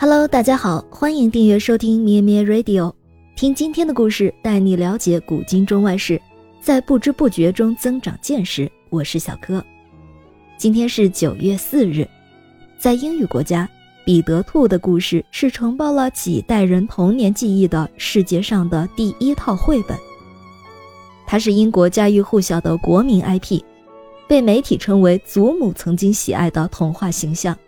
Hello，大家好，欢迎订阅收听咩咩 Radio，听今天的故事，带你了解古今中外事，在不知不觉中增长见识。我是小柯，今天是九月四日，在英语国家，彼得兔的故事是承包了几代人童年记忆的世界上的第一套绘本。它是英国家喻户晓的国民 IP，被媒体称为祖母曾经喜爱的童话形象。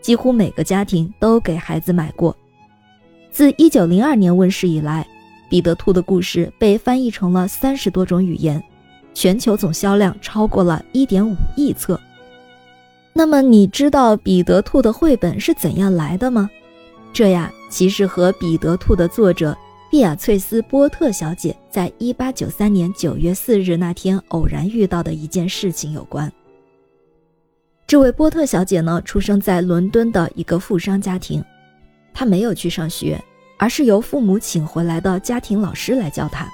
几乎每个家庭都给孩子买过。自1902年问世以来，彼得兔的故事被翻译成了三十多种语言，全球总销量超过了1.5亿册。那么，你知道彼得兔的绘本是怎样来的吗？这呀，其实和彼得兔的作者碧亚翠丝·波特小姐在1893年9月4日那天偶然遇到的一件事情有关。这位波特小姐呢，出生在伦敦的一个富商家庭。她没有去上学，而是由父母请回来的家庭老师来教她。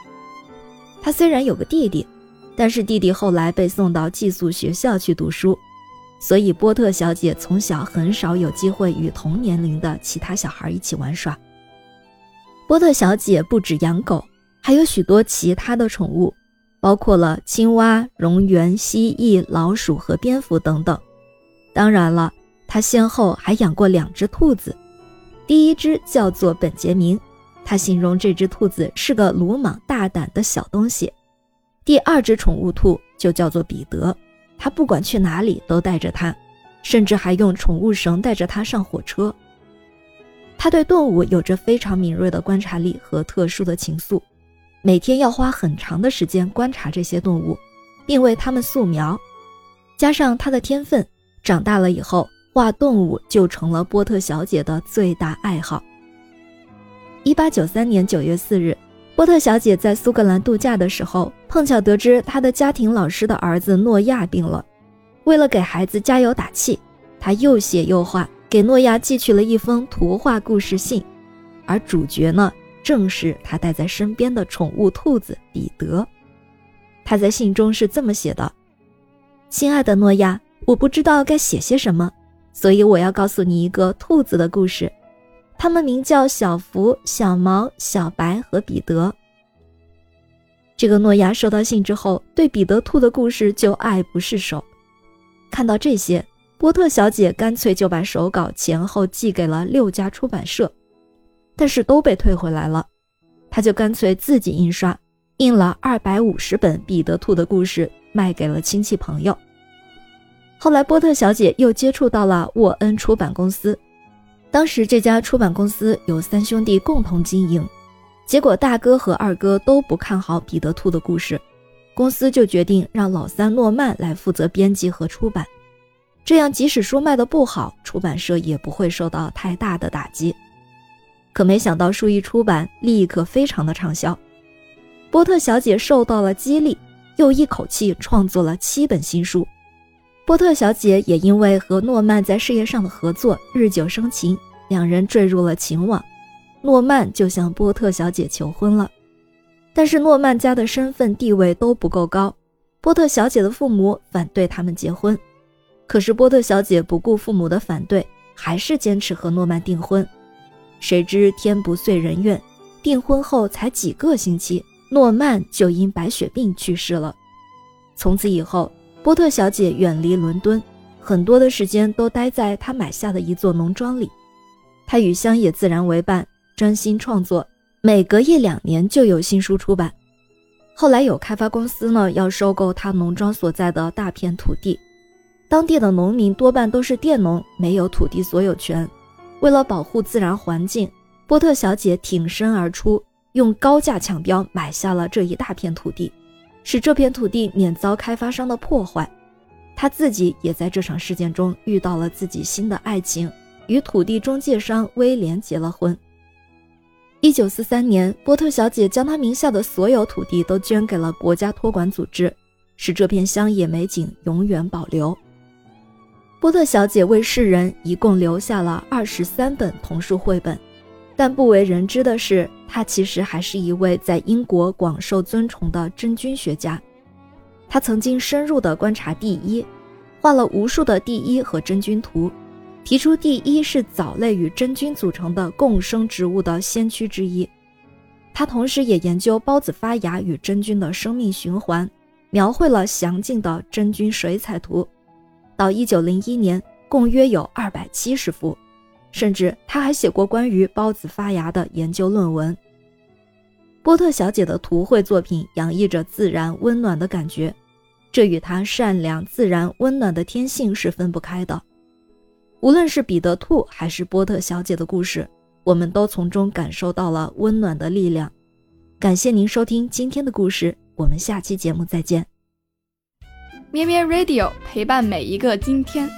她虽然有个弟弟，但是弟弟后来被送到寄宿学校去读书，所以波特小姐从小很少有机会与同年龄的其他小孩一起玩耍。波特小姐不止养狗，还有许多其他的宠物，包括了青蛙、蝾螈、蜥蜴、老鼠和蝙蝠等等。当然了，他先后还养过两只兔子，第一只叫做本杰明，他形容这只兔子是个鲁莽大胆的小东西；第二只宠物兔就叫做彼得，他不管去哪里都带着它，甚至还用宠物绳带着它上火车。他对动物有着非常敏锐的观察力和特殊的情愫，每天要花很长的时间观察这些动物，并为它们素描，加上他的天分。长大了以后，画动物就成了波特小姐的最大爱好。一八九三年九月四日，波特小姐在苏格兰度假的时候，碰巧得知她的家庭老师的儿子诺亚病了。为了给孩子加油打气，她又写又画，给诺亚寄去了一封图画故事信。而主角呢，正是她带在身边的宠物兔子彼得。她在信中是这么写的：“亲爱的诺亚。”我不知道该写些什么，所以我要告诉你一个兔子的故事。它们名叫小福、小毛、小白和彼得。这个诺亚收到信之后，对彼得兔的故事就爱不释手。看到这些，波特小姐干脆就把手稿前后寄给了六家出版社，但是都被退回来了。她就干脆自己印刷，印了二百五十本彼得兔的故事，卖给了亲戚朋友。后来，波特小姐又接触到了沃恩出版公司。当时这家出版公司有三兄弟共同经营，结果大哥和二哥都不看好彼得兔的故事，公司就决定让老三诺曼来负责编辑和出版。这样，即使书卖的不好，出版社也不会受到太大的打击。可没想到，书一出版，立刻非常的畅销。波特小姐受到了激励，又一口气创作了七本新书。波特小姐也因为和诺曼在事业上的合作日久生情，两人坠入了情网。诺曼就向波特小姐求婚了，但是诺曼家的身份地位都不够高，波特小姐的父母反对他们结婚。可是波特小姐不顾父母的反对，还是坚持和诺曼订婚。谁知天不遂人愿，订婚后才几个星期，诺曼就因白血病去世了。从此以后。波特小姐远离伦敦，很多的时间都待在她买下的一座农庄里。她与乡野自然为伴，专心创作，每隔一两年就有新书出版。后来有开发公司呢要收购她农庄所在的大片土地，当地的农民多半都是佃农，没有土地所有权。为了保护自然环境，波特小姐挺身而出，用高价抢标买下了这一大片土地。使这片土地免遭开发商的破坏，他自己也在这场事件中遇到了自己新的爱情，与土地中介商威廉结了婚。一九四三年，波特小姐将她名下的所有土地都捐给了国家托管组织，使这片乡野美景永远保留。波特小姐为世人一共留下了二十三本童书绘本。但不为人知的是，他其实还是一位在英国广受尊崇的真菌学家。他曾经深入地观察第一，画了无数的第一和真菌图，提出第一是藻类与真菌组成的共生植物的先驱之一。他同时也研究孢子发芽与真菌的生命循环，描绘了详尽的真菌水彩图。到一九零一年，共约有二百七十幅。甚至他还写过关于孢子发芽的研究论文。波特小姐的图绘作品洋溢着自然温暖的感觉，这与她善良、自然、温暖的天性是分不开的。无论是彼得兔还是波特小姐的故事，我们都从中感受到了温暖的力量。感谢您收听今天的故事，我们下期节目再见。咩咩 Radio 陪伴每一个今天。